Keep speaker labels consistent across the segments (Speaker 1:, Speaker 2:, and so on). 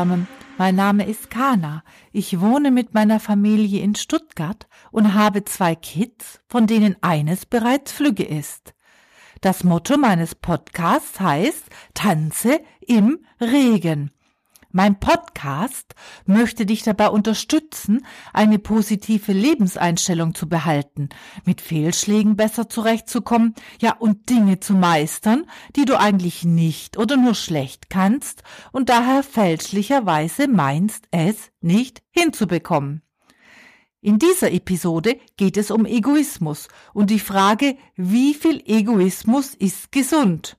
Speaker 1: zusammen. Mein Name ist Kana. Ich wohne mit meiner Familie in Stuttgart und habe zwei Kids, von denen eines bereits flügge ist. Das Motto meines Podcasts heißt Tanze im Regen. Mein Podcast möchte dich dabei unterstützen, eine positive Lebenseinstellung zu behalten, mit Fehlschlägen besser zurechtzukommen, ja und Dinge zu meistern, die du eigentlich nicht oder nur schlecht kannst und daher fälschlicherweise meinst, es nicht hinzubekommen. In dieser Episode geht es um Egoismus und die Frage, wie viel Egoismus ist gesund?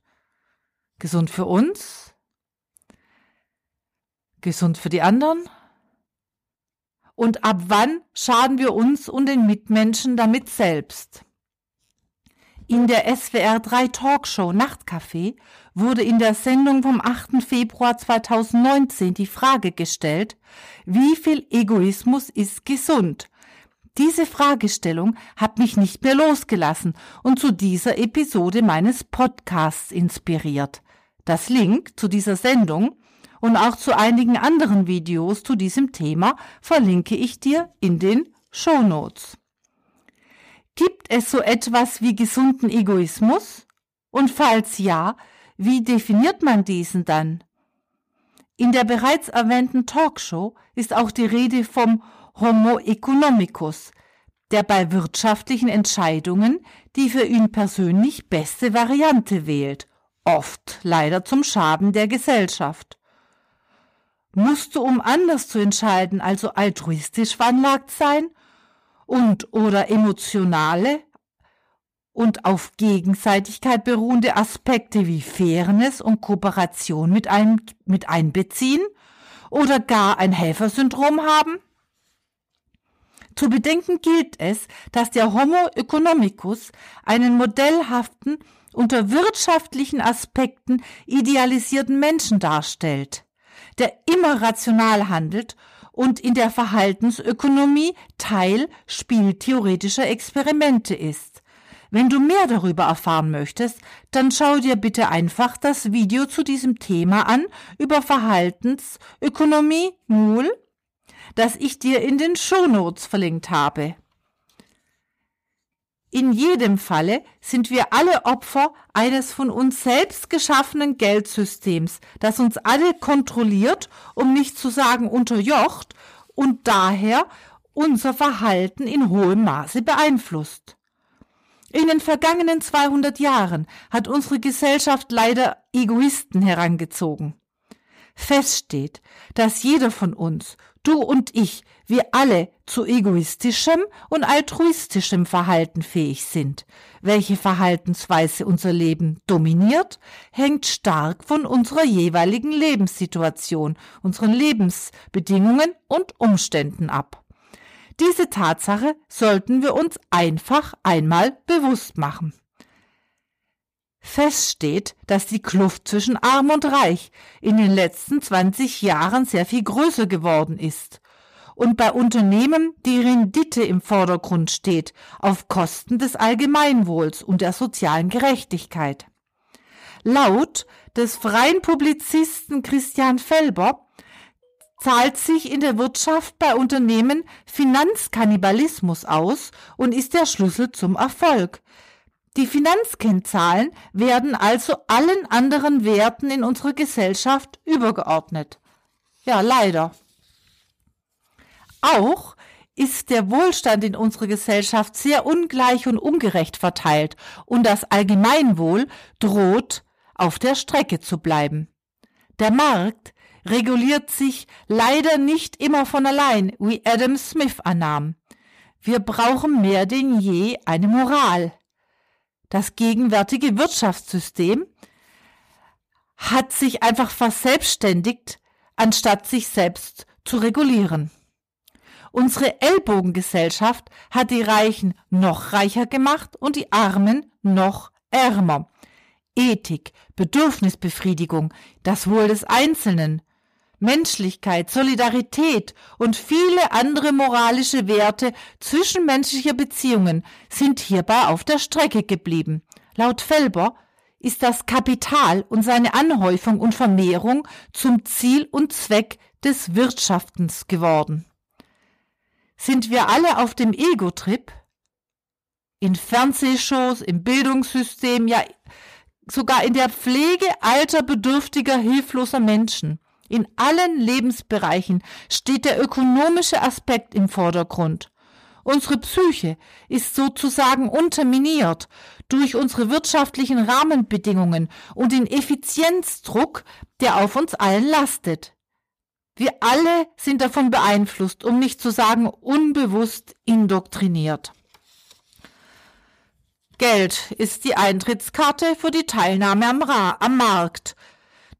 Speaker 1: Gesund für uns? Gesund für die anderen? Und ab wann schaden wir uns und den Mitmenschen damit selbst? In der SWR 3 Talkshow Nachtcafé wurde in der Sendung vom 8. Februar 2019 die Frage gestellt, wie viel Egoismus ist gesund? Diese Fragestellung hat mich nicht mehr losgelassen und zu dieser Episode meines Podcasts inspiriert. Das Link zu dieser Sendung und auch zu einigen anderen Videos zu diesem Thema verlinke ich dir in den Show Notes. Gibt es so etwas wie gesunden Egoismus? Und falls ja, wie definiert man diesen dann? In der bereits erwähnten Talkshow ist auch die Rede vom Homo economicus, der bei wirtschaftlichen Entscheidungen die für ihn persönlich beste Variante wählt, oft leider zum Schaden der Gesellschaft musst du, um anders zu entscheiden, also altruistisch veranlagt sein und oder emotionale und auf Gegenseitigkeit beruhende Aspekte wie Fairness und Kooperation mit, ein, mit einbeziehen oder gar ein Helfersyndrom haben? Zu bedenken gilt es, dass der Homo economicus einen modellhaften, unter wirtschaftlichen Aspekten idealisierten Menschen darstellt der immer rational handelt und in der Verhaltensökonomie Teil spieltheoretischer Experimente ist. Wenn du mehr darüber erfahren möchtest, dann schau dir bitte einfach das Video zu diesem Thema an über Verhaltensökonomie Mool, das ich dir in den Shownotes verlinkt habe. In jedem Falle sind wir alle Opfer eines von uns selbst geschaffenen Geldsystems, das uns alle kontrolliert, um nicht zu sagen unterjocht und daher unser Verhalten in hohem Maße beeinflusst. In den vergangenen 200 Jahren hat unsere Gesellschaft leider Egoisten herangezogen. Fest steht, dass jeder von uns Du und ich, wir alle zu egoistischem und altruistischem Verhalten fähig sind. Welche Verhaltensweise unser Leben dominiert, hängt stark von unserer jeweiligen Lebenssituation, unseren Lebensbedingungen und Umständen ab. Diese Tatsache sollten wir uns einfach einmal bewusst machen. Fest steht, dass die Kluft zwischen Arm und Reich in den letzten 20 Jahren sehr viel größer geworden ist und bei Unternehmen die Rendite im Vordergrund steht, auf Kosten des Allgemeinwohls und der sozialen Gerechtigkeit. Laut des freien Publizisten Christian Felber zahlt sich in der Wirtschaft bei Unternehmen Finanzkannibalismus aus und ist der Schlüssel zum Erfolg. Die Finanzkennzahlen werden also allen anderen Werten in unserer Gesellschaft übergeordnet. Ja, leider. Auch ist der Wohlstand in unserer Gesellschaft sehr ungleich und ungerecht verteilt und das Allgemeinwohl droht auf der Strecke zu bleiben. Der Markt reguliert sich leider nicht immer von allein, wie Adam Smith annahm. Wir brauchen mehr denn je eine Moral. Das gegenwärtige Wirtschaftssystem hat sich einfach verselbstständigt, anstatt sich selbst zu regulieren. Unsere Ellbogengesellschaft hat die Reichen noch reicher gemacht und die Armen noch ärmer. Ethik, Bedürfnisbefriedigung, das Wohl des Einzelnen, Menschlichkeit, Solidarität und viele andere moralische Werte zwischenmenschlicher Beziehungen sind hierbei auf der Strecke geblieben. Laut Felber ist das Kapital und seine Anhäufung und Vermehrung zum Ziel und Zweck des Wirtschaftens geworden. Sind wir alle auf dem Ego-Trip? In Fernsehshows, im Bildungssystem, ja sogar in der Pflege alter, bedürftiger, hilfloser Menschen. In allen Lebensbereichen steht der ökonomische Aspekt im Vordergrund. Unsere Psyche ist sozusagen unterminiert durch unsere wirtschaftlichen Rahmenbedingungen und den Effizienzdruck, der auf uns allen lastet. Wir alle sind davon beeinflusst, um nicht zu sagen unbewusst indoktriniert. Geld ist die Eintrittskarte für die Teilnahme am, Ra am Markt.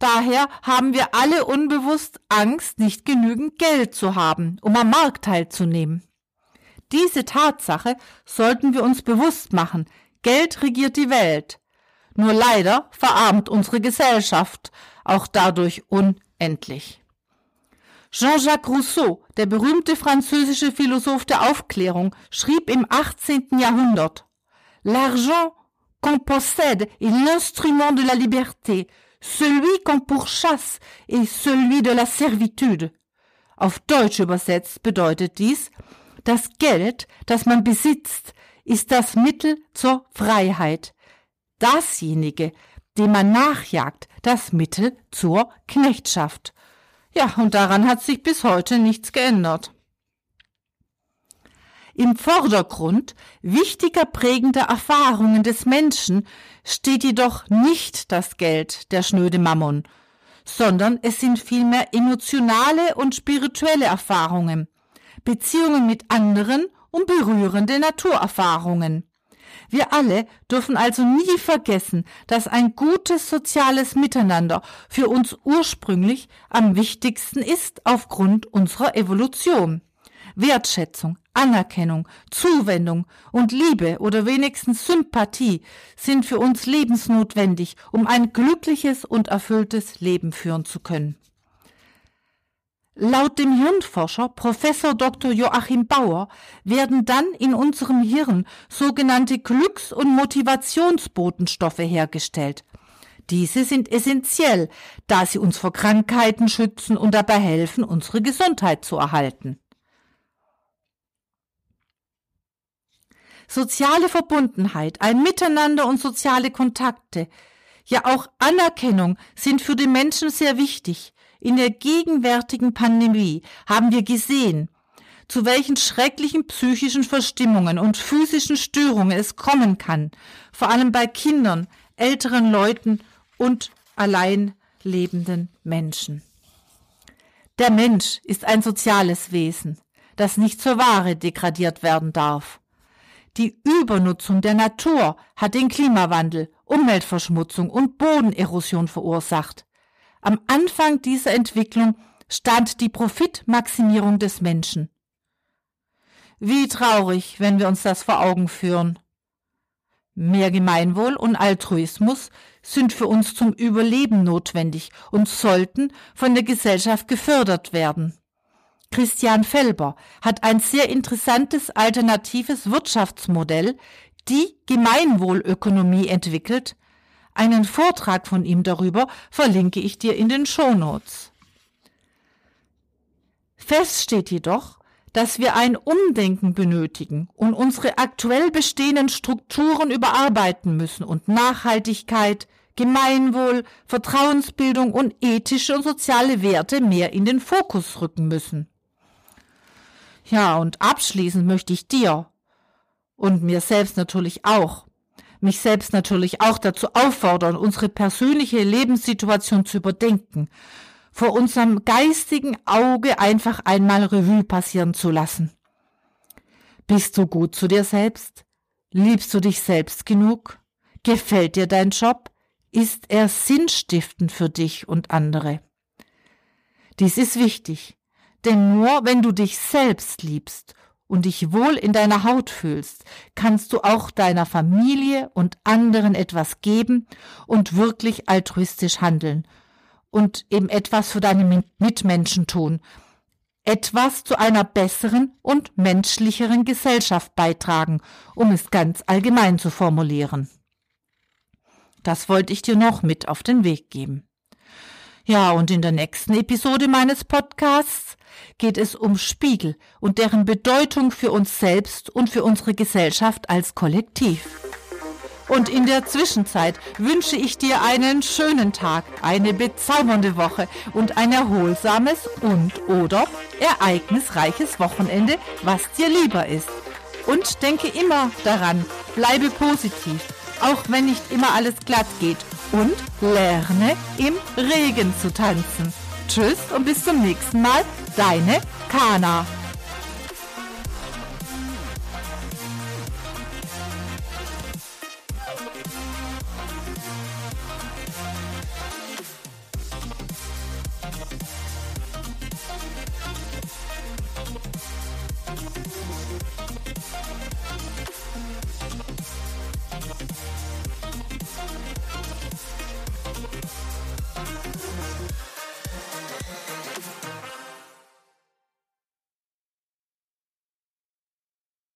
Speaker 1: Daher haben wir alle unbewusst Angst, nicht genügend Geld zu haben, um am Markt teilzunehmen. Diese Tatsache sollten wir uns bewusst machen. Geld regiert die Welt. Nur leider verarmt unsere Gesellschaft auch dadurch unendlich. Jean-Jacques Rousseau, der berühmte französische Philosoph der Aufklärung, schrieb im 18. Jahrhundert L'argent qu'on possède est l'instrument de la liberté, celui qu'on pourchasse est celui de la servitude. Auf Deutsch übersetzt bedeutet dies, das Geld, das man besitzt, ist das Mittel zur Freiheit. Dasjenige, dem man nachjagt, das Mittel zur Knechtschaft. Ja, und daran hat sich bis heute nichts geändert. Im Vordergrund wichtiger prägender Erfahrungen des Menschen steht jedoch nicht das Geld, der schnöde Mammon, sondern es sind vielmehr emotionale und spirituelle Erfahrungen, Beziehungen mit anderen und berührende Naturerfahrungen. Wir alle dürfen also nie vergessen, dass ein gutes soziales Miteinander für uns ursprünglich am wichtigsten ist aufgrund unserer Evolution. Wertschätzung, Anerkennung, Zuwendung und Liebe oder wenigstens Sympathie sind für uns lebensnotwendig, um ein glückliches und erfülltes Leben führen zu können. Laut dem Hirnforscher Professor Dr. Joachim Bauer werden dann in unserem Hirn sogenannte Glücks- und Motivationsbotenstoffe hergestellt. Diese sind essentiell, da sie uns vor Krankheiten schützen und dabei helfen, unsere Gesundheit zu erhalten. Soziale Verbundenheit, ein Miteinander und soziale Kontakte, ja auch Anerkennung sind für den Menschen sehr wichtig. In der gegenwärtigen Pandemie haben wir gesehen, zu welchen schrecklichen psychischen Verstimmungen und physischen Störungen es kommen kann, vor allem bei Kindern, älteren Leuten und allein lebenden Menschen. Der Mensch ist ein soziales Wesen, das nicht zur Ware degradiert werden darf. Die Übernutzung der Natur hat den Klimawandel, Umweltverschmutzung und Bodenerosion verursacht. Am Anfang dieser Entwicklung stand die Profitmaximierung des Menschen. Wie traurig, wenn wir uns das vor Augen führen. Mehr Gemeinwohl und Altruismus sind für uns zum Überleben notwendig und sollten von der Gesellschaft gefördert werden. Christian Felber hat ein sehr interessantes alternatives Wirtschaftsmodell, die Gemeinwohlökonomie entwickelt, einen Vortrag von ihm darüber verlinke ich dir in den Shownotes. Fest steht jedoch, dass wir ein Umdenken benötigen und unsere aktuell bestehenden Strukturen überarbeiten müssen und Nachhaltigkeit, Gemeinwohl, Vertrauensbildung und ethische und soziale Werte mehr in den Fokus rücken müssen. Ja, und abschließend möchte ich dir und mir selbst natürlich auch mich selbst natürlich auch dazu auffordern, unsere persönliche Lebenssituation zu überdenken, vor unserem geistigen Auge einfach einmal Revue passieren zu lassen. Bist du gut zu dir selbst? Liebst du dich selbst genug? Gefällt dir dein Job? Ist er sinnstiftend für dich und andere? Dies ist wichtig, denn nur wenn du dich selbst liebst und dich wohl in deiner Haut fühlst, kannst du auch deiner Familie und anderen etwas geben und wirklich altruistisch handeln und eben etwas für deine Mitmenschen tun, etwas zu einer besseren und menschlicheren Gesellschaft beitragen, um es ganz allgemein zu formulieren. Das wollte ich dir noch mit auf den Weg geben. Ja, und in der nächsten Episode meines Podcasts geht es um Spiegel und deren Bedeutung für uns selbst und für unsere Gesellschaft als Kollektiv. Und in der Zwischenzeit wünsche ich dir einen schönen Tag, eine bezaubernde Woche und ein erholsames und oder ereignisreiches Wochenende, was dir lieber ist. Und denke immer daran, bleibe positiv, auch wenn nicht immer alles glatt geht. Und lerne im Regen zu tanzen. Tschüss und bis zum nächsten Mal, deine Kana.